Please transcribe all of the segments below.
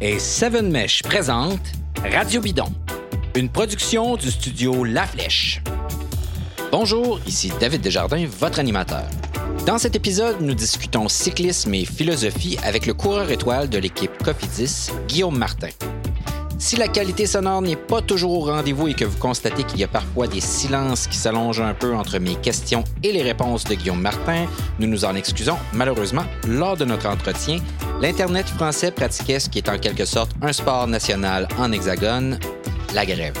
et Seven Mesh présente Radio Bidon, une production du studio La Flèche. Bonjour, ici David Desjardins, votre animateur. Dans cet épisode, nous discutons cyclisme et philosophie avec le coureur étoile de l'équipe Cofidis, Guillaume Martin. Si la qualité sonore n'est pas toujours au rendez-vous et que vous constatez qu'il y a parfois des silences qui s'allongent un peu entre mes questions et les réponses de Guillaume Martin, nous nous en excusons. Malheureusement, lors de notre entretien, l'Internet français pratiquait ce qui est en quelque sorte un sport national en hexagone, la grève.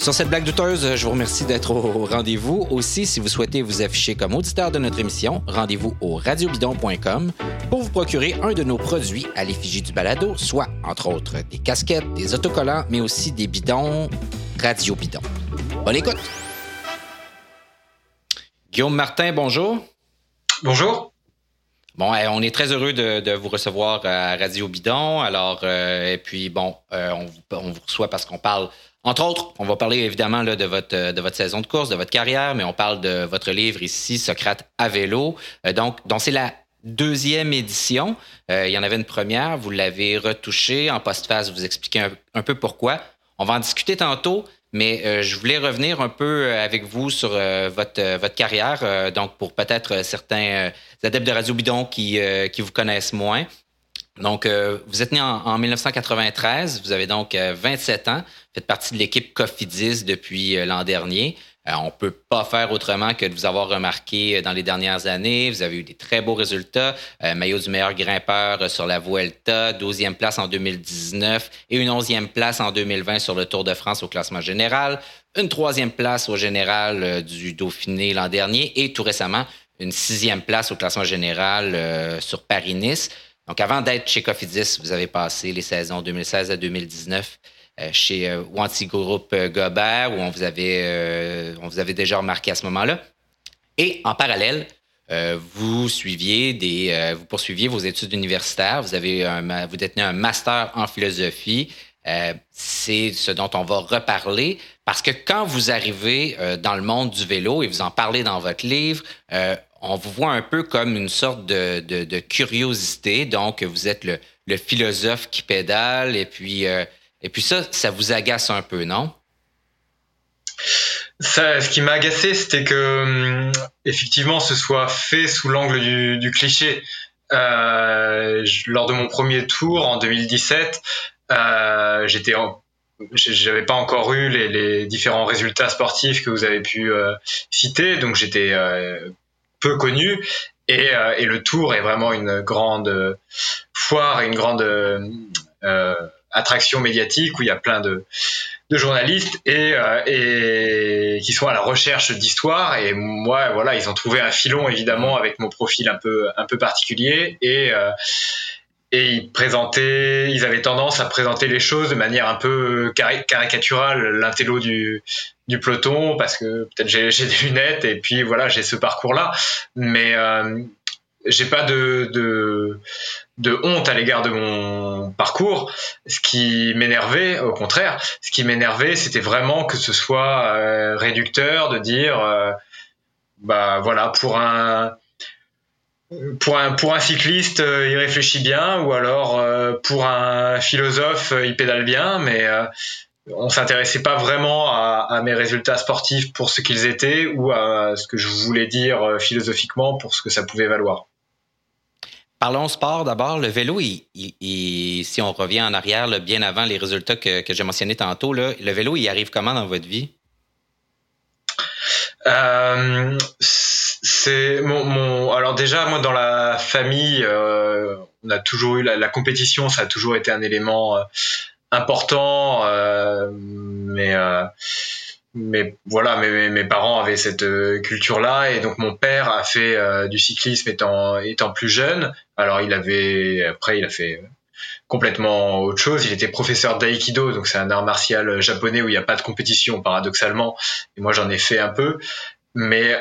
Sur cette blague douteuse, je vous remercie d'être au rendez-vous. Aussi, si vous souhaitez vous afficher comme auditeur de notre émission, rendez-vous au radiobidon.com pour vous procurer un de nos produits à l'effigie du balado, soit, entre autres, des casquettes, des autocollants, mais aussi des bidons Radio Bidon. Bonne écoute! Guillaume Martin, bonjour. Bonjour. Bon, on est très heureux de, vous recevoir à Radio Bidon. Alors, euh, et puis, bon, euh, on, on, vous reçoit parce qu'on parle entre autres, on va parler évidemment là, de, votre, de votre saison de course, de votre carrière, mais on parle de votre livre ici, Socrate à vélo. Euh, donc, c'est la deuxième édition. Euh, il y en avait une première, vous l'avez retouchée en post-phase, vous expliquez un, peu pourquoi. On va en discuter tantôt, mais euh, je voulais revenir un peu avec vous sur votre, votre carrière, donc pour peut-être certains adeptes de Radio Bidon qui, qui vous connaissent moins. Donc, euh, vous êtes né en, 1993, vous avez donc 27 euh, ans, faites partie de l'équipe Cofidis depuis euh, l'an dernier. on ne peut pas faire autrement que de vous avoir remarqué dans les dernières années. Vous avez eu des très beaux résultats. maillot du meilleur grimpeur sur la Vuelta, 12e place en 2019 et une 11e place en 2020 sur le Tour de France au classement général, une troisième place au général du Dauphiné l'an dernier et tout récemment une sixième place au classement général sur Paris-Nice. Donc, avant d'être chez Cofidis, vous avez passé les saisons 2016 à 2019 euh, chez euh, Wanty Group euh, Gobert, où on vous avait, on vous avait déjà remarqué à ce moment-là. Et en parallèle, vous suiviez des, vous poursuiviez vos études universitaires. Vous avez, vous détenez un master en philosophie. c'est ce dont on va reparler parce que quand vous arrivez dans le monde du vélo et vous en parlez dans votre livre, on vous voit un peu comme une sorte de, curiosité. Donc, vous êtes le, philosophe qui pédale, et puis, euh, et puis ça, ça vous agace un peu, non? Ça, ce qui m'a agacé, c'était que hum, effectivement, ce soit fait sous l'angle du, cliché. Euh, lors de mon premier tour en 2017, euh, j'étais j'avais pas encore eu les, différents résultats sportifs que vous avez pu euh, citer, donc j'étais peu connu. Et, euh, le Tour est vraiment une grande foire une grande euh, attraction médiatique où il y a plein de, de journalistes et, euh, et qui sont à la recherche d'histoire. Et moi, voilà, ils ont trouvé un filon évidemment avec mon profil un peu un peu particulier et et ils présentaient, ils avaient tendance à présenter les choses de manière un peu caricaturale, l'intello du, du peloton, parce que peut-être j'ai, des lunettes et puis voilà, j'ai ce parcours-là, mais euh, j'ai pas de, de, de honte à l'égard de mon parcours. Ce qui m'énervait, au contraire, ce qui m'énervait, c'était vraiment que ce soit euh, réducteur de dire, euh, bah voilà, pour un pour un, pour un cycliste, euh, il réfléchit bien, ou alors pour un philosophe, il pédale bien, mais on s'intéressait pas vraiment à, mes résultats sportifs pour ce qu'ils étaient ou à ce que je voulais dire philosophiquement pour ce que ça pouvait valoir. Parlons sport d'abord. Le vélo, si on revient en arrière, bien avant les résultats que, que j'ai mentionnés tantôt, le vélo, il arrive comment dans votre vie? Euh, c'est mon, mon, alors déjà moi dans la famille euh, on a toujours eu la, compétition ça a toujours été un élément euh, important euh, mais euh, mais voilà mes, parents avaient cette culture là et donc mon père a fait du cyclisme étant étant plus jeune alors il avait après il a fait complètement autre chose. Il était professeur d'aïkido, donc c'est un art martial japonais où il n'y a pas de compétition, paradoxalement. Et moi, j'en ai fait un peu. Mais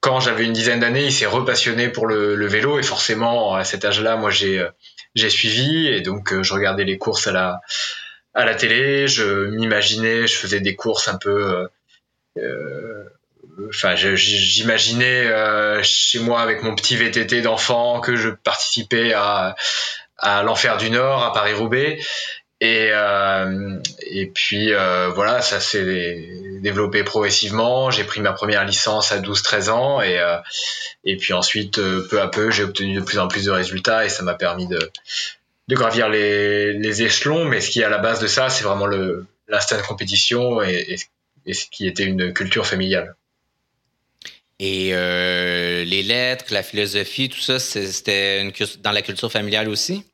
quand j'avais une dizaine d'années, il s'est repassionné pour le, vélo et forcément à cet âge-là, moi j'ai j'ai suivi et donc euh, je regardais les courses à la à la télé, je m'imaginais, je faisais des courses un peu euh, euh, enfin j'imaginais chez moi avec mon petit VTT d'enfant que je participais à l'Enfer du Nord, à Paris-Roubaix. Et, euh, et puis euh, voilà, ça s'est développé progressivement. J'ai pris ma première licence à 12-13 ans et, euh, et puis ensuite, euh, peu à peu, j'ai obtenu de plus en plus de résultats et ça m'a permis de, de gravir les, les, échelons. Mais ce qui est à la base de ça, c'est vraiment le l'instinct de compétition et, et, ce qui était une culture familiale. Et euh, les lettres, la philosophie, tout ça, c'était dans la culture familiale aussi?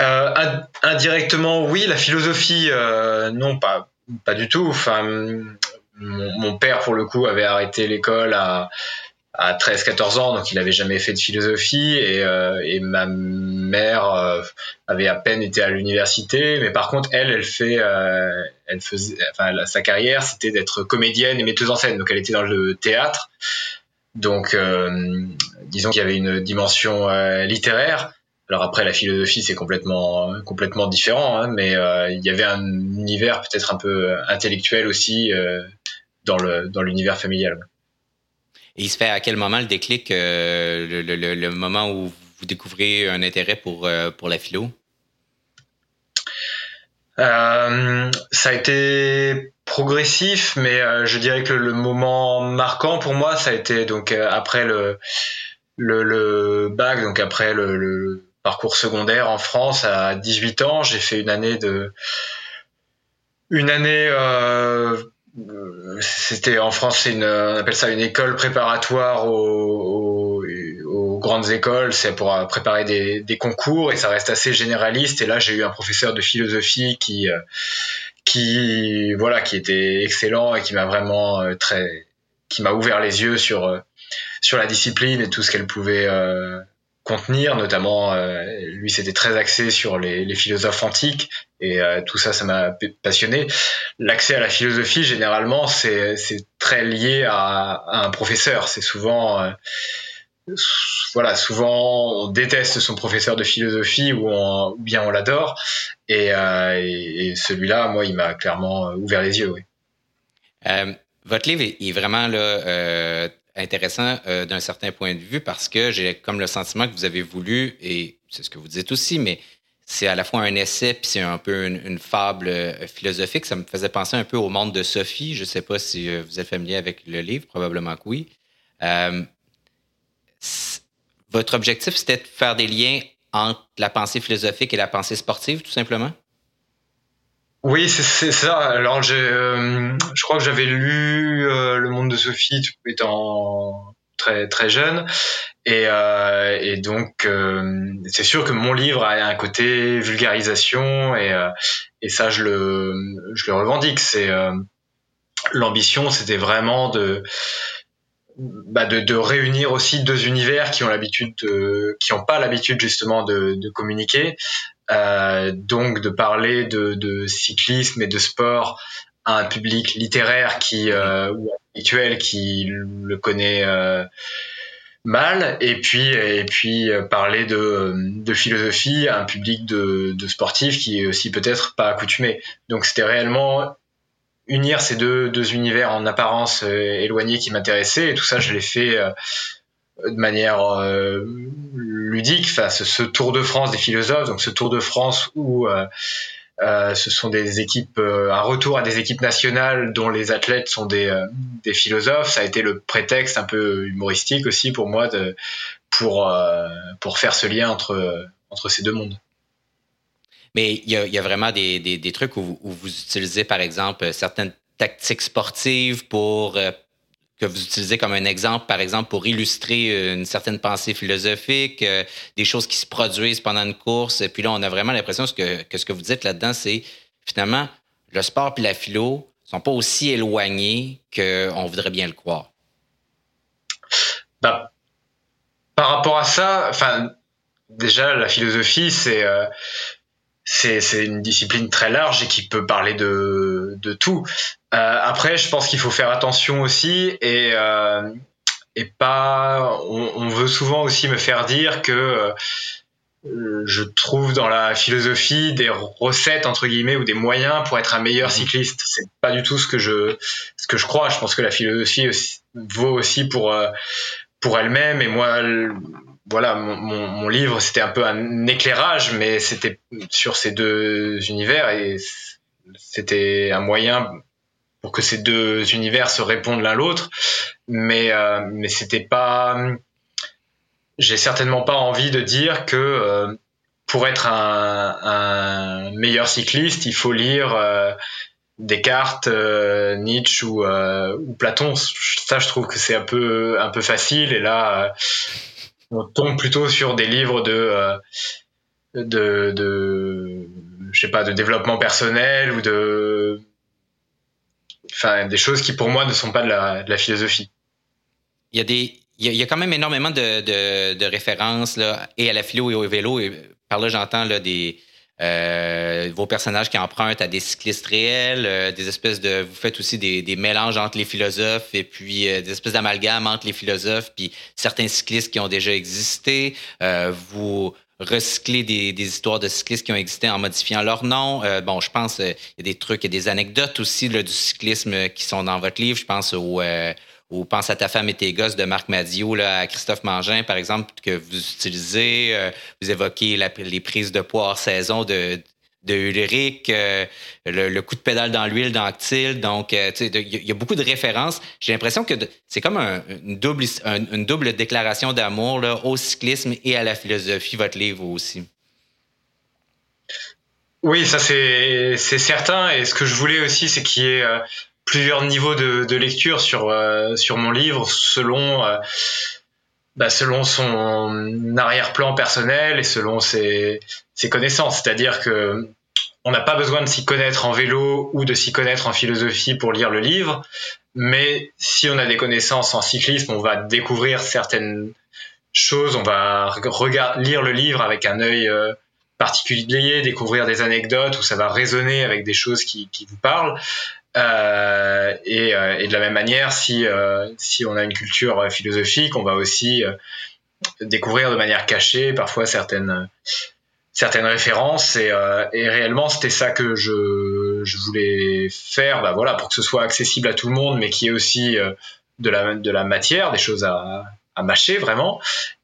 Euh, indirectement, oui. La philosophie, euh, non, pas, pas du tout. Enfin, mon, père, pour le coup, avait arrêté l'école à, à 13-14 ans, donc il n'avait jamais fait de philosophie. Et, euh, et ma mère euh, avait à peine été à l'université. Mais par contre, elle, elle fait, euh, elle faisait, enfin, sa carrière, c'était d'être comédienne et metteuse en scène. Donc, elle était dans le théâtre. Donc, disons qu'il y avait une dimension littéraire. Alors après, la philosophie, c'est complètement, complètement différent, hein, mais euh, il y avait un univers peut-être un peu intellectuel aussi euh, dans le dans l'univers familial. Et il se fait à quel moment le déclic, euh, le, le, le, moment où vous découvrez un intérêt pour, pour la philo? ça a été progressif, mais je dirais que le moment marquant pour moi, ça a été donc après le, le, le bac, donc après le, le parcours secondaire en France à 18 ans. J'ai fait une année de une année euh, c'était en France une on appelle ça une école préparatoire aux, aux, grandes écoles. C'est pour préparer des, des, concours et ça reste assez généraliste. Et là j'ai eu un professeur de philosophie qui euh, qui voilà qui était excellent et qui m'a vraiment euh, très qui m'a ouvert les yeux sur sur la discipline et tout ce qu'elle pouvait contenir, notamment euh, lui c'était très axé sur les, les philosophes antiques et euh, tout ça ça m'a passionné. L'accès à la philosophie généralement c'est très lié à, à un professeur, c'est souvent euh, voilà, souvent on déteste son professeur de philosophie ou, ou bien on l'adore. Et, euh, et celui-là, moi, il m'a clairement ouvert les yeux. Oui. Euh, votre livre est vraiment là, euh, intéressant euh, d'un certain point de vue parce que j'ai comme le sentiment que vous avez voulu, et c'est ce que vous dites aussi, mais c'est à la fois un essai puis c'est un peu une, fable euh, philosophique. Ça me faisait penser un peu au monde de Sophie. Je ne sais pas si euh, vous êtes familier avec le livre, probablement que oui. votre objectif, c'était de faire des liens entre la pensée philosophique et la pensée sportive, tout simplement? Oui, c'est ça. Alors, euh, je crois que j'avais lu euh, Le Monde de Sophie étant très très jeune, et, euh, et donc c'est sûr que mon livre a un côté vulgarisation, et, et ça je le je le revendique. C'est l'ambition, c'était vraiment de bah de, de, réunir aussi deux univers qui ont l'habitude de, qui n'ont pas l'habitude justement de, de communiquer. Euh, donc de parler de, de, cyclisme et de sport à un public littéraire qui euh, ou habituel qui le connaît euh, mal. Et puis et puis parler de, de philosophie à un public de, de sportifs qui est aussi peut-être pas accoutumé. Donc c'était réellement unir ces deux, univers en apparence euh, éloignés qui m'intéressaient et tout ça je l'ai fait de manière euh, ludique, enfin, ce, Tour de France des philosophes, donc ce Tour de France où euh, euh, ce sont des équipes, un retour à des équipes nationales dont les athlètes sont des, des philosophes. Ça a été le prétexte un peu humoristique aussi pour moi de, pour, pour faire ce lien entre, entre ces deux mondes. Mais il y a, vraiment des, des, trucs où, vous utilisez, par exemple, certaines tactiques sportives pour que vous utilisez comme un exemple, par exemple, pour illustrer euh, une certaine pensée philosophique, euh, des choses qui se produisent pendant une course. Et puis là, on a vraiment l'impression que, ce que vous dites là-dedans, c'est finalement, le sport et la philo sont pas aussi éloignés qu'on voudrait bien le croire. Bah, par rapport à ça, déjà, la philosophie, c'est euh, c'est une discipline très large et qui peut parler de, de tout. Euh, après, je pense qu'il faut faire attention aussi et euh, et pas. On, on, veut souvent aussi me faire dire que euh, je trouve dans la philosophie des recettes entre guillemets ou des moyens pour être un meilleur mhm. cycliste. C'est pas du tout ce que je ce que je crois. Je pense que la philosophie vaut aussi pour euh, pour elle-même. Et moi, voilà, mon, livre, c'était un peu un éclairage, mais c'était sur ces deux univers et c'était un moyen pour que ces deux univers se répondent l'un l'autre. Mais, euh, mais c'était pas. J'ai certainement pas envie de dire que euh, pour être un, un, meilleur cycliste, il faut lire euh, Descartes, euh, Nietzsche ou, euh, ou, Platon. Ça, je trouve que c'est un peu, un peu facile. Et là, euh, on tombe plutôt sur des livres de, de, de, je sais pas, de développement personnel ou de, enfin, des choses qui pour moi ne sont pas de la, philosophie. Il y a des, il y a, quand même énormément de, de, références là, et à la philo et au vélo. Et par là, j'entends des, euh, vos personnages qui empruntent à des cyclistes réels, euh, des espèces de. Vous faites aussi des, des mélanges entre les philosophes et puis euh, des espèces d'amalgames entre les philosophes puis certains cyclistes qui ont déjà existé. vous recyclez des, des, histoires de cyclistes qui ont existé en modifiant leur nom. bon, je pense il y a des trucs et des anecdotes aussi là, du cyclisme qui sont dans votre livre. Je pense au ou Pense à ta femme et tes gosses de Marc Madiot là, à Christophe Mangin, par exemple, que vous utilisez. Euh, vous évoquez les prises de poids hors saison de, de Ulrich, euh, le, coup de pédale dans l'huile d'Anctil. Donc, euh, il y, a beaucoup de références. J'ai l'impression que c'est comme une, double, une double déclaration d'amour au cyclisme et à la philosophie, votre livre aussi. Oui, ça c'est certain. Et ce que je voulais aussi, c'est qu'il y ait plusieurs niveaux de, de lecture sur euh, sur mon livre selon euh, bah, selon son arrière-plan personnel et selon ses, ses connaissances. C'est-à-dire que on n'a pas besoin de s'y connaître en vélo ou de s'y connaître en philosophie pour lire le livre, mais si on a des connaissances en cyclisme, on va découvrir certaines choses, on va regarder, lire le livre avec un œil euh, particulier, découvrir des anecdotes où ça va résonner avec des choses qui, qui vous parlent. Euh, et, euh, et, de la même manière, si, euh, on a une culture philosophique, on va aussi découvrir de manière cachée parfois certaines, certaines références. Et, réellement, c'était ça que je, voulais faire, bah voilà, pour que ce soit accessible à tout le monde, mais qui est aussi de, la, matière, des choses à, mâcher vraiment.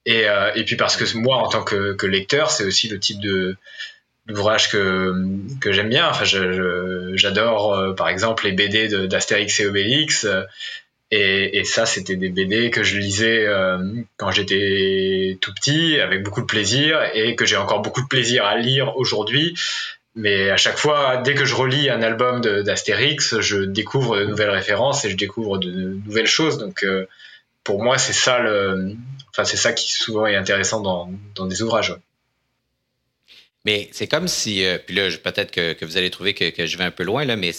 Et, puis parce que moi, en tant que lecteur, c'est aussi le type de d'ouvrages que, que j'aime bien. Enfin, j'adore, euh, par exemple, les BD d'Astérix et Obélix. Euh, et, ça, c'était des BD que je lisais euh, quand j'étais tout petit, avec beaucoup de plaisir, et que j'ai encore beaucoup de plaisir à lire aujourd'hui. Mais à chaque fois, dès que je relis un album d'Astérix, je découvre de nouvelles références et je découvre de, nouvelles choses. Donc, pour moi, c'est ça le, enfin, ça qui souvent est intéressant dans, dans des ouvrages. Mais c'est comme si, euh, puis là, peut-être que, vous allez trouver que, je vais un peu loin, là, mais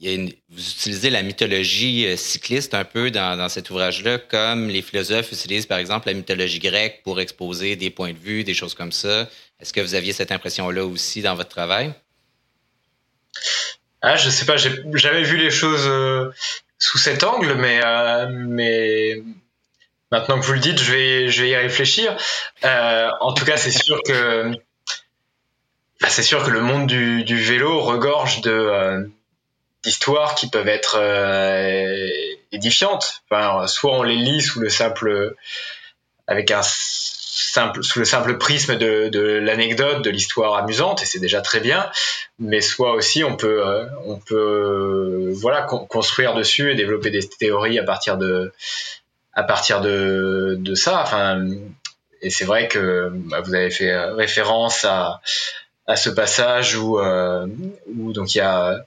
vous utilisez la mythologie euh, cycliste un peu dans, cet ouvrage-là, comme les philosophes utilisent, par exemple, la mythologie grecque pour exposer des points de vue, des choses comme ça. Est-ce que vous aviez cette impression-là aussi dans votre travail? Ah, je sais pas, j'ai jamais vu les choses euh, sous cet angle, mais, maintenant que vous le dites, je vais, je vais y réfléchir. en tout cas, c'est sûr que bah, c'est sûr que le monde du, du vélo regorge de euh, d'histoires qui peuvent être euh, édifiantes. Enfin, soit on les lit sous le simple avec un simple sous le simple prisme de, l'anecdote, de l'histoire amusante, et c'est déjà très bien. Mais soit aussi on peut euh, on peut voilà construire dessus et développer des théories à partir de à partir de, de ça. Enfin, et c'est vrai que bah, vous avez fait référence à à ce passage où, euh, où donc il y a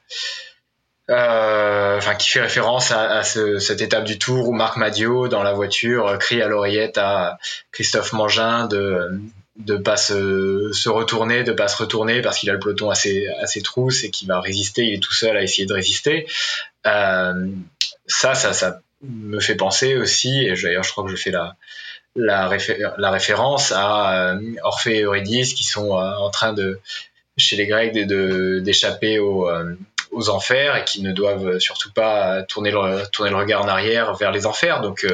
euh, enfin qui fait référence à, cette étape du tour où Marc Madio dans la voiture crie à l'oreillette à Christophe Mangin de de pas se, se retourner, de pas se retourner parce qu'il a le peloton à ses, à ses trousses et qu'il va résister, il est tout seul à essayer de résister. Euh, ça, ça, ça me fait penser aussi, et d'ailleurs je crois que je fais la, la, la référence à euh, Orphée et Eurydice qui sont euh, en train de, chez les Grecs, d'échapper aux, euh, aux enfers et qui ne doivent surtout pas tourner le, tourner le regard en arrière vers les enfers. Donc,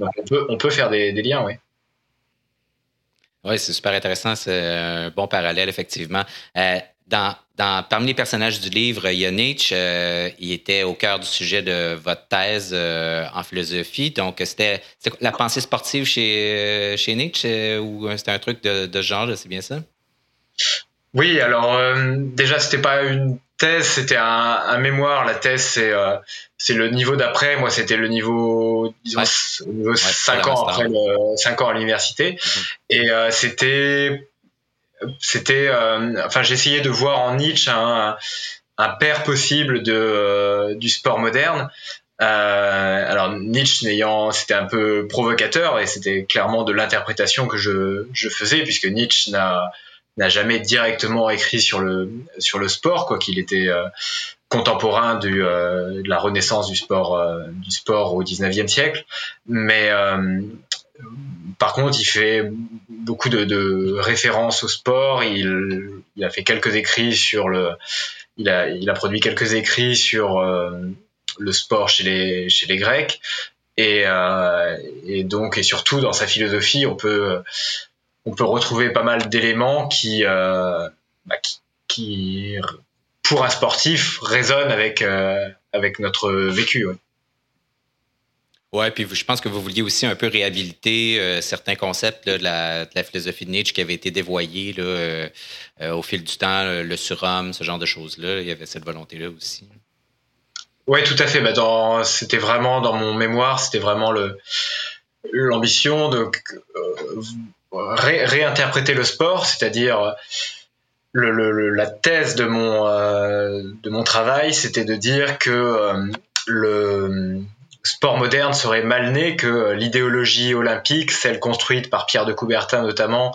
on, peut, on peut faire des, des liens, oui. Oui, c'est super intéressant. C'est un bon parallèle, effectivement. Dans, dans, parmi les personnages du livre, il y a Nietzsche. Euh, il était au cœur du sujet de votre thèse euh, en philosophie. Donc, c'était la pensée sportive chez, chez Nietzsche ou c'était un truc de, de genre, c'est bien ça? Oui, alors déjà, c'était pas une thèse, c'était un, un, mémoire. La thèse, c'est c'est le niveau d'après. Moi, c'était le niveau, disons, niveau 5 ans après le, 5 ans à l'université. Mhm. Et c'était c'était, euh, enfin, j'essayais de voir en Nietzsche un, père possible de, euh, du sport moderne. Euh, alors Nietzsche n'ayant, c'était un peu provocateur et c'était clairement de l'interprétation que je, je faisais puisque Nietzsche n'a n'a jamais directement écrit sur le sur le sport quoi qu'il était contemporain du, de la renaissance du sport du sport au 19e siècle mais par contre, il fait beaucoup de, références au sport. Il, a fait quelques écrits sur le, il a, produit quelques écrits sur euh, le sport chez les, Grecs. Et, euh, et, donc, et surtout dans sa philosophie, on peut, on peut retrouver pas mal d'éléments qui, euh, bah, pour un sportif, résonnent avec, avec notre vécu. Oui, puis je pense que vous vouliez aussi un peu réhabiliter euh, certains concepts de, la, philosophie de Nietzsche qui avaient été dévoyés là, euh, euh, au fil du temps, le surhomme, ce genre de choses-là. Il y avait cette volonté-là aussi. Oui, tout à fait. Bah, c'était vraiment dans mon mémoire, c'était vraiment l'ambition de réinterpréter le sport, c'est-à-dire la thèse de mon, de mon travail, c'était de dire que le sport moderne serait mal né que l'idéologie olympique, celle construite par Pierre de Coubertin notamment,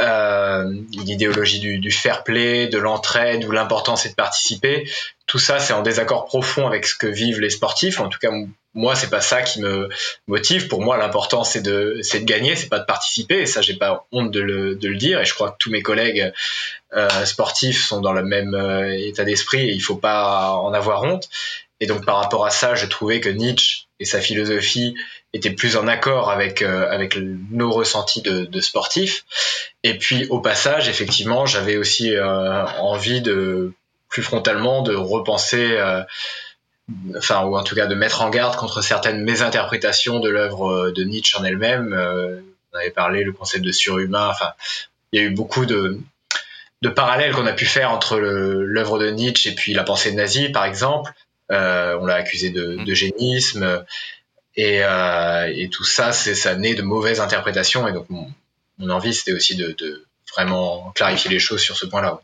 euh, l'idéologie du, fair play, de l'entraide, où l'important c'est de participer, tout ça c'est en désaccord profond avec ce que vivent les sportifs. En tout cas, moi c'est pas ça qui me motive. Pour moi, l'important c'est de c'est de gagner, c'est pas de participer. Et ça, j'ai pas honte de le, de le dire. Et je crois que tous mes collègues euh, sportifs sont dans le même euh, état d'esprit et il faut pas en avoir honte. Et donc par rapport à ça, je trouvais que Nietzsche et sa philosophie étaient plus en accord avec euh, avec nos ressentis de, de, sportifs. Et puis au passage, effectivement, j'avais aussi euh, envie de plus frontalement de repenser, euh, enfin ou en tout cas de mettre en garde contre certaines mésinterprétations de l'œuvre de Nietzsche en elle-même. on avait parlé le concept de surhumain. Enfin, il y a eu beaucoup de de parallèles qu'on a pu faire entre l'œuvre de Nietzsche et puis la pensée nazie, par exemple. Euh, on l'a accusé de, mmh. génisme. Et, euh, et, tout ça, c'est ça naît de mauvaises interprétations. Et donc, mon, envie, c'était aussi de, vraiment clarifier les choses sur ce point-là.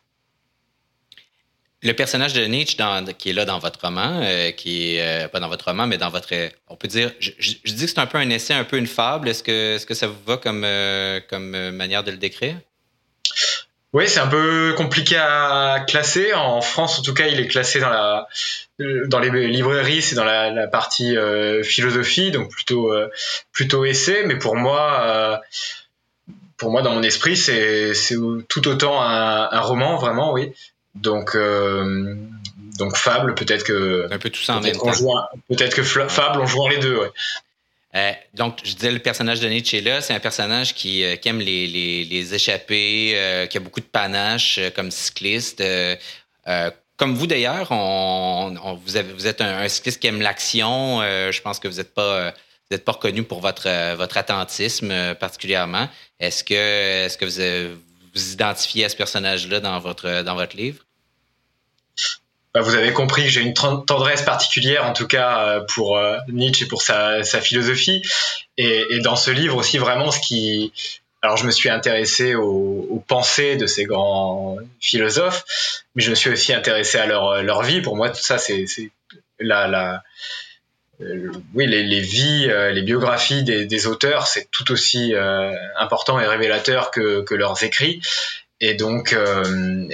Le personnage de Nietzsche qui est là dans votre roman, euh, qui est pas dans votre roman, mais dans votre, on peut dire, je, dis que c'est un peu un essai, un peu une fable. Est-ce que, est-ce que ça vous va comme, comme manière de le décrire? Oui, c'est un peu compliqué à classer. En France, en tout cas, il est classé dans la euh, dans les librairies, c'est dans la, partie euh, philosophie, donc plutôt euh, plutôt essai. Mais pour moi, pour moi, dans mon esprit, c'est tout autant un, roman, vraiment, oui. Donc donc fable, peut-être que un peu tout ça en même temps. Peut-être que fable, on joue les deux, ouais. Donc, je disais, le personnage de Nietzsche là, c'est un personnage qui, aime les, les, échappées, qui a beaucoup de panache comme cycliste comme vous d'ailleurs, on, vous, vous, êtes un, cycliste qui aime l'action. Euh, je pense que vous n'êtes pas, vous pas reconnu pour votre, euh, votre attentisme euh, particulièrement. Est-ce que, est-ce que vous, vous identifiez à ce personnage-là dans votre, dans votre livre? Bah, vous avez compris que j'ai une tendresse particulière, en tout cas pour Nietzsche et pour sa, philosophie. Et, dans ce livre aussi, vraiment, ce qui, alors je me suis intéressé aux, pensées de ces grands philosophes, mais je me suis aussi intéressé à leur, vie. Pour moi, tout ça, c'est la, la euh, oui, les, vies, euh, les biographies des, auteurs, c'est tout aussi euh, important et révélateur que, que, leurs écrits. Et donc,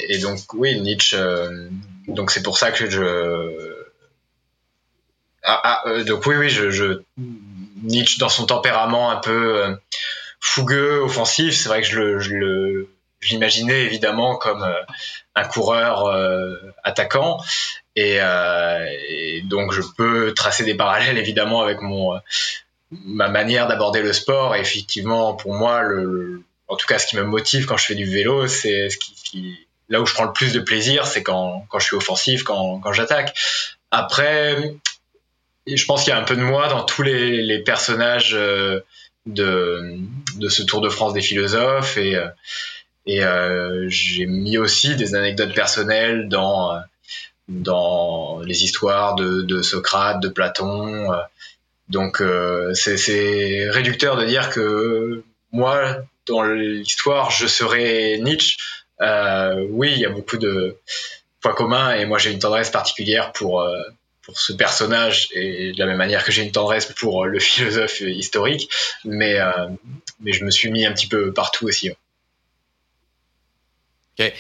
et donc, oui, Nietzsche. Donc c'est pour ça que je. Ah, ah donc oui, oui, je, je, Nietzsche dans son tempérament un peu fougueux, offensif. C'est vrai que je le, je le l'imaginais évidemment comme euh, un coureur euh, attaquant et, euh, et, donc je peux tracer des parallèles évidemment avec mon ma manière d'aborder le sport et effectivement pour moi le en tout cas ce qui me motive quand je fais du vélo c'est ce qui, là où je prends le plus de plaisir, c'est quand, quand je suis offensif, quand, quand j'attaque. Après, je pense qu'il y a un peu de moi dans tous les, personnages de, de ce Tour de France des philosophes et, et j'ai mis aussi des anecdotes personnelles dans dans les histoires de, de Socrate, de Platon. Donc c'est réducteur de dire que moi, dans l'histoire, je serais Nietzsche. Euh, oui, il y a beaucoup de points communs et moi j'ai une tendresse particulière pour euh, pour ce personnage et de la même manière que j'ai une tendresse pour le philosophe historique, mais euh, mais je me suis mis un petit peu partout aussi. Ok.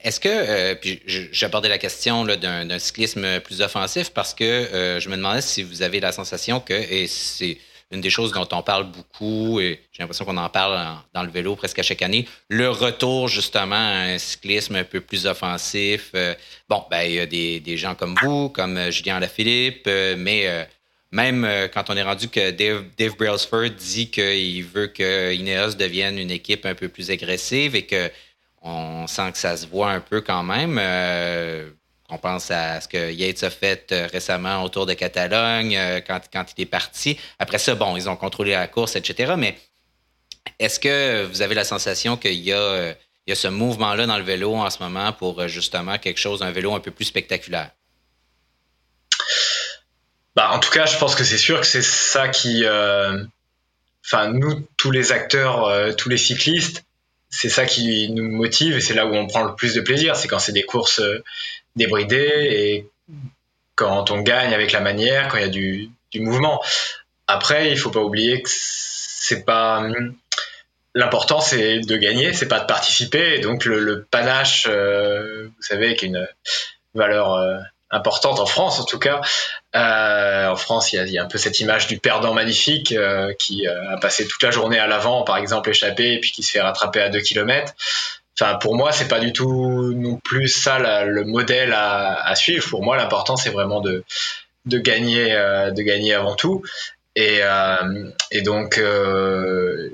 Est-ce que, puis j'ai abordé la question d'un cyclisme plus offensif parce que je me demandais si vous avez la sensation que, et c'est une des choses dont on parle beaucoup, et j'ai l'impression qu'on en parle dans le vélo presque à chaque année, le retour justement à un cyclisme un peu plus offensif. Euh, bon, ben, il y a des, gens comme vous, comme euh, Julien Alaphilippe, euh, mais même quand on est rendu que Dave, Dave Brailsford dit qu'il veut que Ineos devienne une équipe un peu plus agressive et que on sent que ça se voit un peu quand même. On pense à ce que Yates a fait euh, récemment autour de Catalogne euh, quand, il est parti. Après ça, bon, ils ont contrôlé la course, etc. Mais est-ce que vous avez la sensation qu'il y a, euh, y a ce mouvement-là dans le vélo en ce moment pour justement quelque chose, un vélo un peu plus spectaculaire? Bah, en tout cas, je pense que c'est sûr que c'est ça qui. Enfin, nous, tous les acteurs, tous les cyclistes, c'est ça qui nous motive et c'est là où on prend le plus de plaisir. C'est quand c'est des courses débridé et quand on gagne avec la manière, quand il y a du, mouvement. Après, il faut pas oublier que c'est pas l'important, c'est de gagner, c'est pas de participer. donc le, panache, euh, vous savez, qui est une valeur euh, importante en France en tout cas. Euh, en France, il y, a, un peu cette image du perdant magnifique qui a passé toute la journée à l'avant, par exemple, échappé, et puis qui se fait rattraper à 2 km. Enfin, pour moi, c'est pas du tout non plus ça le modèle à, suivre. Pour moi, l'important, c'est vraiment de, de gagner, euh, de gagner avant tout. Et, euh, donc, euh,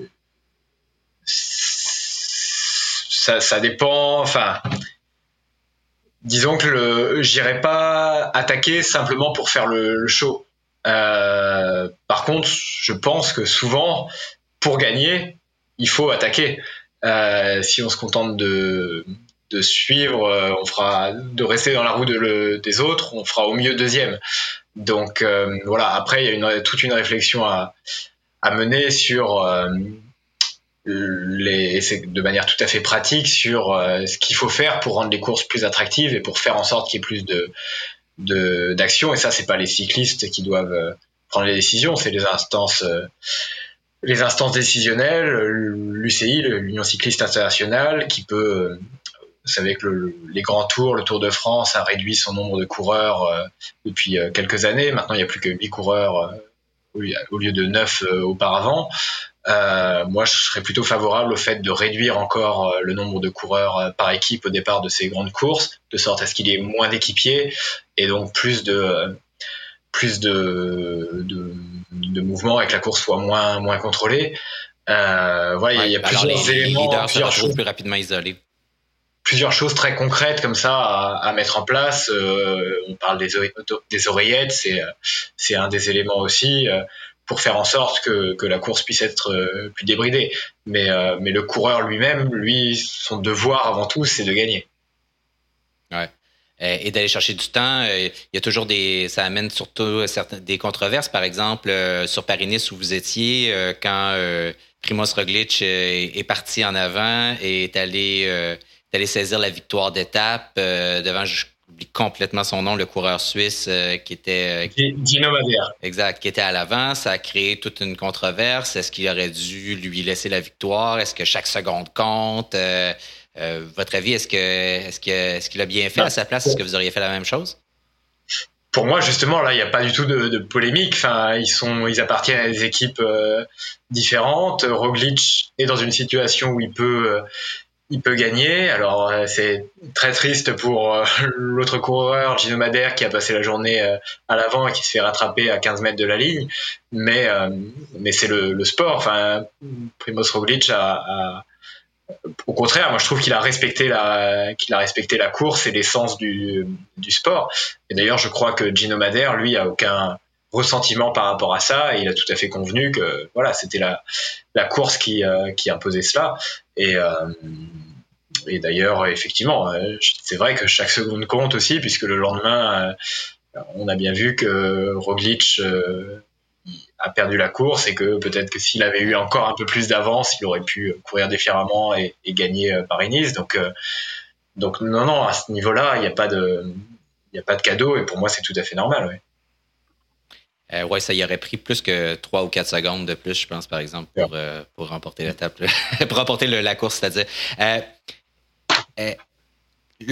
ça, dépend. Enfin, disons que j'irai pas attaquer simplement pour faire le show. par contre, je pense que souvent, pour gagner, il faut attaquer. Euh, si on se contente de, suivre, euh, on fera de rester dans la roue de des autres, on fera au mieux deuxième. Donc euh, voilà. Après, il y a toute une réflexion à, à mener sur les, de manière tout à fait pratique sur ce qu'il faut faire pour rendre les courses plus attractives et pour faire en sorte qu'il y ait plus de d'action. Et ça, c'est pas les cyclistes qui doivent prendre les décisions, c'est les instances les instances décisionnelles, l'UCI, l'Union cycliste internationale, qui peut, vous savez que les grands tours, le Tour de France a réduit son nombre de coureurs euh, depuis euh, quelques années. Maintenant, il n'y a plus que 8 coureurs euh, au lieu de 9 auparavant. moi, je serais plutôt favorable au fait de réduire encore le nombre de coureurs par équipe au départ de ces grandes courses, de sorte à ce qu'il y ait moins d'équipiers et donc plus de plus de, de, de mouvement et que la course soit moins, moins contrôlée. Euh, voilà, il y a plusieurs éléments, plusieurs choses plus rapidement isolés. Plusieurs choses très concrètes comme ça à, à mettre en place. Euh, on parle des, des oreillettes, c'est c'est un des éléments aussi euh, pour faire en sorte que, que la course puisse être euh, plus débridée. Mais euh, mais le coureur lui-même, lui, son devoir avant tout, c'est de gagner. Ouais. Euh, et d'aller chercher du temps. Euh, il y a toujours des, ça amène surtout certaines, des controverses. Par exemple, euh, sur Paris-Nice où vous étiez, quand Primoz Roglic est parti en avant et est allé, est saisir la victoire d'étape devant, j'oublie complètement son nom, le coureur suisse qui était... Dino Madère. Exact, qui était à l'avant. Ça a créé toute une controverse. Est-ce qu'il aurait dû lui laisser la victoire? Est-ce que chaque seconde compte? Euh, votre avis, est-ce que est-ce qu'il est qu'il a bien fait à sa place? Est-ce que vous auriez fait la même chose? Pour moi, justement, là, il n'y a pas du tout de, polémique. Enfin, ils sont, ils appartiennent à des équipes euh, différentes. Roglic est dans une situation où il peut, euh, il peut gagner. Alors, c'est très triste pour l'autre coureur, Gino Madère, qui a passé la journée à l'avant et qui se fait rattraper à 15 mètres de la ligne. Mais, mais c'est le, sport. Enfin, Primoz Roglic a au contraire, moi je trouve qu'il a respecté la qu'il a respecté la course et l'essence du, du sport. Et d'ailleurs, je crois que Gino Madère, lui, a aucun ressentiment par rapport à ça il a tout à fait convenu que voilà, c'était la la course qui euh, qui imposait cela. Et euh, et d'ailleurs, effectivement, euh, c'est vrai que chaque seconde compte aussi, puisque le lendemain, on a bien vu que Roglic a perdu la course et que peut-être que s'il avait eu encore un peu plus d'avance, il aurait pu courir différemment et, gagner euh, Paris-Nice. Donc, euh, donc non, non, à ce niveau-là, il n'y a pas de, il a pas de cadeau et pour moi, c'est tout à fait normal. Ouais. Euh, ouais, ça y aurait pris plus que 3 ou 4 secondes de plus, je pense, par exemple, pour, pour remporter l'étape, pour remporter la course, c'est-à-dire. là,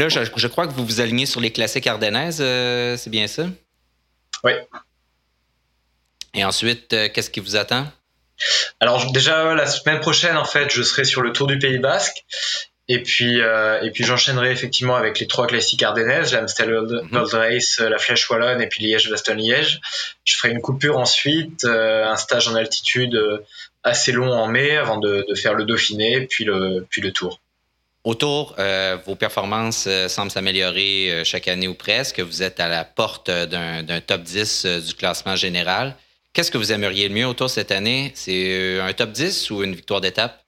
je, je, crois que vous vous alignez sur les classiques ardennaises, c'est bien ça? Oui. Et ensuite, euh, qu'est-ce qui vous attend? Alors déjà la semaine prochaine en fait je serai sur le Tour du Pays Basque et puis euh, et puis j'enchaînerai effectivement avec les trois classiques ardennaises l'Amstel Gold mhm. Race, la Flèche Wallonne et puis Liège-Bastogne-Liège. Je ferai une coupure ensuite, euh, un stage en altitude assez long en mai avant de, faire le Dauphiné puis le puis le Tour. Au Tour, vos performances semblent s'améliorer chaque année ou presque. Vous êtes à la porte d'un top 10 du classement général. Qu'est-ce que vous aimeriez le mieux autour cette année? C'est euh, un top 10 ou une victoire d'étape?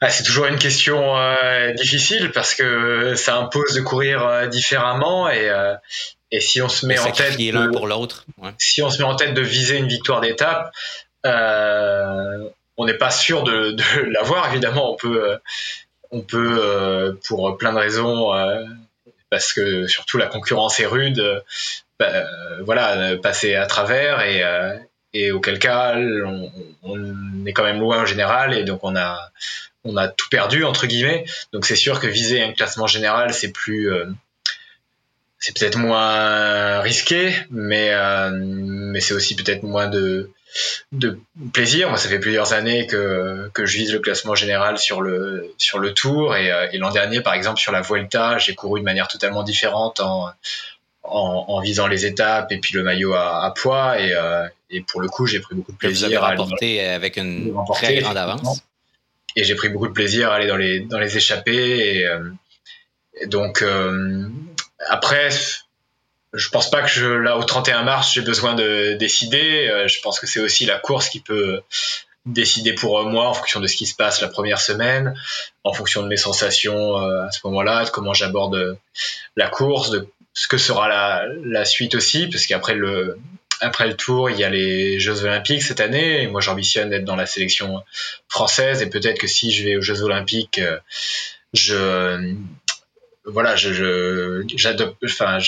Ah, c'est toujours une question euh, difficile parce que ça impose de courir euh, différemment et, et si on se met en tête l'un pour l'autre, si on se met en tête de viser une victoire d'étape, on n'est pas sûr de, de l'avoir. Évidemment, on peut, on peut pour plein de raisons, parce que surtout la concurrence est rude, bah, euh, voilà, passer à travers et, euh, et auquel cas on, est quand même loin en général et donc on a on a tout perdu entre guillemets. Donc c'est sûr que viser un classement général c'est plus euh, c'est peut-être moins risqué, mais mais c'est aussi peut-être moins de de plaisir. Moi, ça fait plusieurs années que, que je vise le classement général sur le sur le Tour et, et l'an dernier, par exemple, sur la Vuelta, j'ai couru de manière totalement différente en en, visant les étapes et puis le maillot à, poids. Et, euh, et, pour le coup, j'ai pris beaucoup de plaisir. à remporter avec une très grande avance. Et j'ai pris beaucoup de plaisir à aller dans les, dans les échappées. Et, euh, donc, euh, après, je pense pas que je, là, au 31 mars, j'ai besoin de décider. je pense que c'est aussi la course qui peut décider pour moi en fonction de ce qui se passe la première semaine, en fonction de mes sensations à ce moment-là, de comment j'aborde la course, de ce que sera la, suite aussi, parce qu'après le, après le tour, il y a les Jeux Olympiques cette année. Moi, j'ambitionne d'être dans la sélection française. Et peut-être que si je vais aux Jeux Olympiques, euh, je, voilà, je, enfin,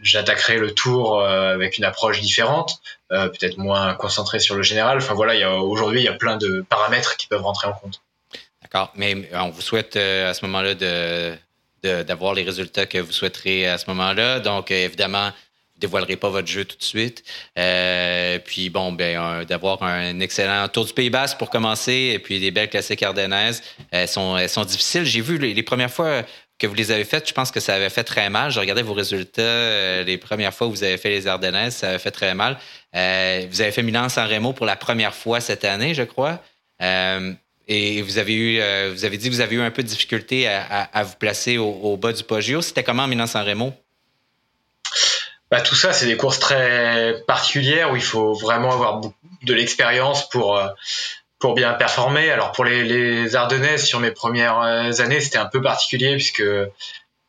j'attaquerai le tour euh, avec une approche différente, euh, peut-être moins concentrée sur le général. Enfin voilà, aujourd'hui, il y a plein de paramètres qui peuvent rentrer en compte. D'accord, mais on vous souhaite à ce moment-là de, d'avoir les résultats que vous souhaiterez à ce moment-là. Donc, euh, évidemment, vous ne dévoilerez pas votre jeu tout de suite. Euh, puis, bon, ben, d'avoir un excellent Tour du Pays Basque pour commencer, et puis des belles classiques ardennaises. Elles sont, elles sont difficiles. J'ai vu les, premières fois que vous les avez faites, je pense que ça avait fait très mal. Je regardais vos résultats euh, les premières fois où vous avez fait les Ardennaises, ça avait fait très mal. vous avez fait Milan-San Remo pour la première fois cette année, je crois. Et vous avez eu, euh, vous avez dit que vous avez eu un peu de difficulté à, vous placer au, bas du Poggio. C'était comment Milan-San Remo? Bah, tout ça, c'est des courses très particulières où il faut vraiment avoir de l'expérience pour, euh, pour bien performer. Alors pour les, les Ardennaises, sur mes premières euh, années, c'était un peu particulier puisque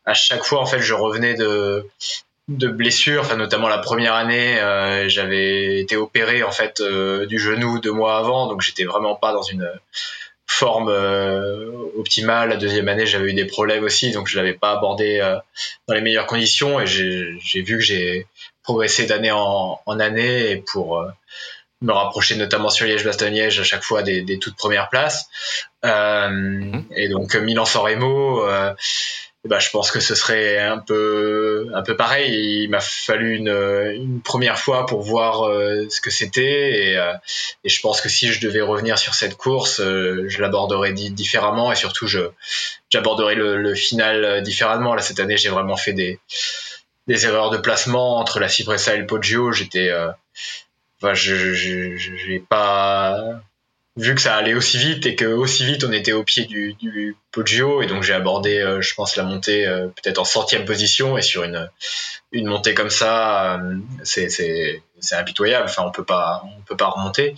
à chaque fois, en fait, je revenais de, de blessures, enfin notamment la première année, j'avais été opéré en fait du genou deux mois avant, donc j'étais vraiment pas dans une forme euh, optimale. La deuxième année, j'avais eu des problèmes aussi, donc je l'avais pas abordé euh, dans les meilleures conditions. Et j'ai vu que j'ai progressé d'année en, année et pour euh, me rapprocher notamment sur Liège-Bastogne-Liège à chaque fois des, des, toutes premières places. Mhm. Et donc Milan-San Remo eh ben, je pense que ce serait un peu un peu pareil. Il m'a fallu une, une, première fois pour voir euh, ce que c'était et, euh, et, je pense que si je devais revenir sur cette course, euh, je l'aborderais différemment et surtout j'aborderais le, le, final différemment. Là cette année, j'ai vraiment fait des des erreurs de placement entre la Cipressa et le Poggio. J'étais enfin, je j'ai pas vu que ça allait aussi vite et que aussi vite on était au pied du, du Poggio et donc j'ai abordé euh, je pense la montée euh, peut-être en centième position et sur une une montée comme ça euh, c'est c'est c'est impitoyable. Enfin on peut pas on peut pas remonter.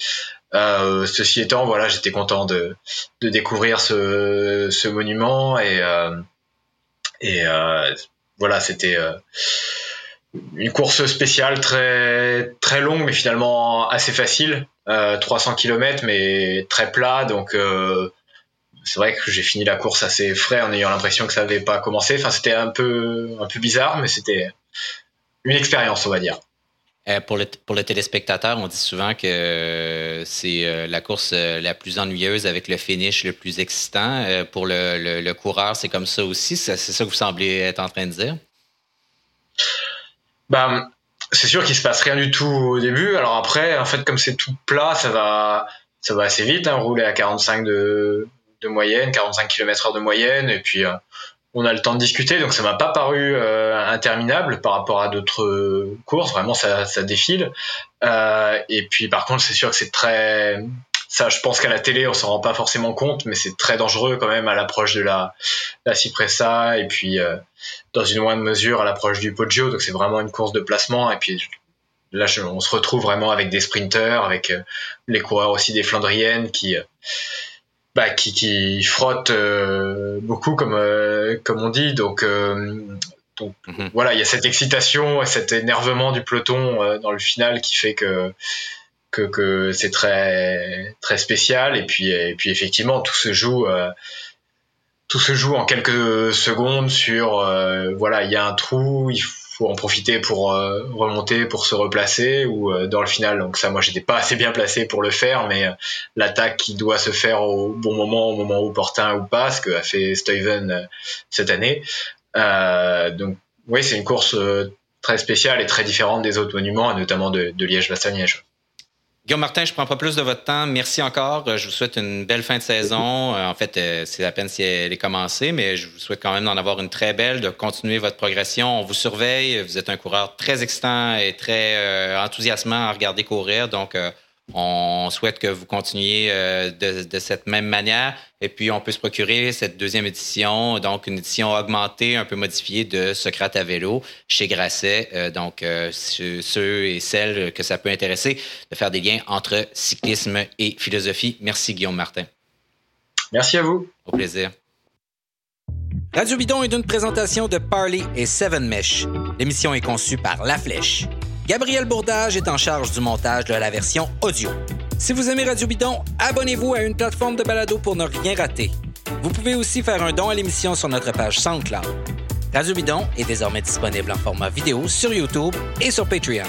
Ceci étant voilà j'étais content de de découvrir ce ce monument et et voilà c'était une course spéciale très très longue mais finalement assez facile 300 euh, km mais très plat donc euh, c'est vrai que j'ai fini la course assez frais en ayant l'impression que ça n'avait pas commencé enfin c'était un peu un peu bizarre mais c'était une expérience on va dire euh, pour, le, pour le téléspectateur, on dit souvent que c'est la course la plus ennuyeuse avec le finish le plus excitant. pour le, le coureur, c'est comme ça aussi. C'est ça que vous semblez être en train de dire? Ben, c'est sûr qu'il se passe rien du tout au début. Alors après, en fait, comme c'est tout plat, ça va, ça va assez vite. Hein, rouler à 45 de, de moyenne, 45 km/h de moyenne, et puis euh, on a le temps de discuter. Donc ça m'a pas paru euh, interminable par rapport à d'autres courses. Vraiment, ça, ça défile. Euh, et puis par contre, c'est sûr que c'est très ça, je pense qu'à la télé, on s'en rend pas forcément compte, mais c'est très dangereux quand même à l'approche de la, la Cipressa et puis euh, dans une moindre mesure à l'approche du Poggio. Donc c'est vraiment une course de placement. Et puis là, on se retrouve vraiment avec des sprinteurs, avec euh, les coureurs aussi des Flandriennes qui euh, bah, qui, qui frottent beaucoup comme comme on dit. Donc donc mhm. voilà, il y a cette excitation et cet énervement du peloton dans le final qui fait que que, que c'est très très spécial. Et puis et puis effectivement tout se joue euh, tout se joue en quelques secondes sur euh, voilà il y a un trou il faut en profiter pour euh, remonter pour se replacer ou dans le final. Donc ça moi j'étais pas assez bien placé pour le faire mais l'attaque qui doit se faire au bon moment au moment opportun ou pas ce que a fait Steven cette année. Donc oui c'est une course très spéciale et très différente des autres monuments notamment de, de Liège-Bastogne-Liège Guillaume Martin, je ne prends pas plus de votre temps. Merci encore. Je vous souhaite une belle fin de saison. Euh, en fait, euh, c'est à peine si elle est commencée, mais je vous souhaite quand même d'en avoir une très belle, de continuer votre progression. On vous surveille. Vous êtes un coureur très excitant et très euh, enthousiasmant à regarder courir. Donc, on souhaite que vous continuiez euh, de, cette même manière. Et puis, on peut se procurer cette deuxième édition, donc une édition augmentée, un peu modifiée de Socrate à vélo chez Grasset. Euh, donc, euh, ceux et celles que ça peut intéresser, de faire des liens entre cyclisme et philosophie. Merci, Guillaume Martin. Merci à vous. Au plaisir. Radio Bidon est une présentation de Parley et Seven Mesh. L'émission est conçue par La Flèche. Gabriel Bourdage est en charge du montage de la version audio. Si vous aimez Radio Bidon, abonnez-vous à une plateforme de balado pour ne rien rater. Vous pouvez aussi faire un don à l'émission sur notre page SoundCloud. Radio Bidon est désormais disponible en format vidéo sur YouTube et sur Patreon.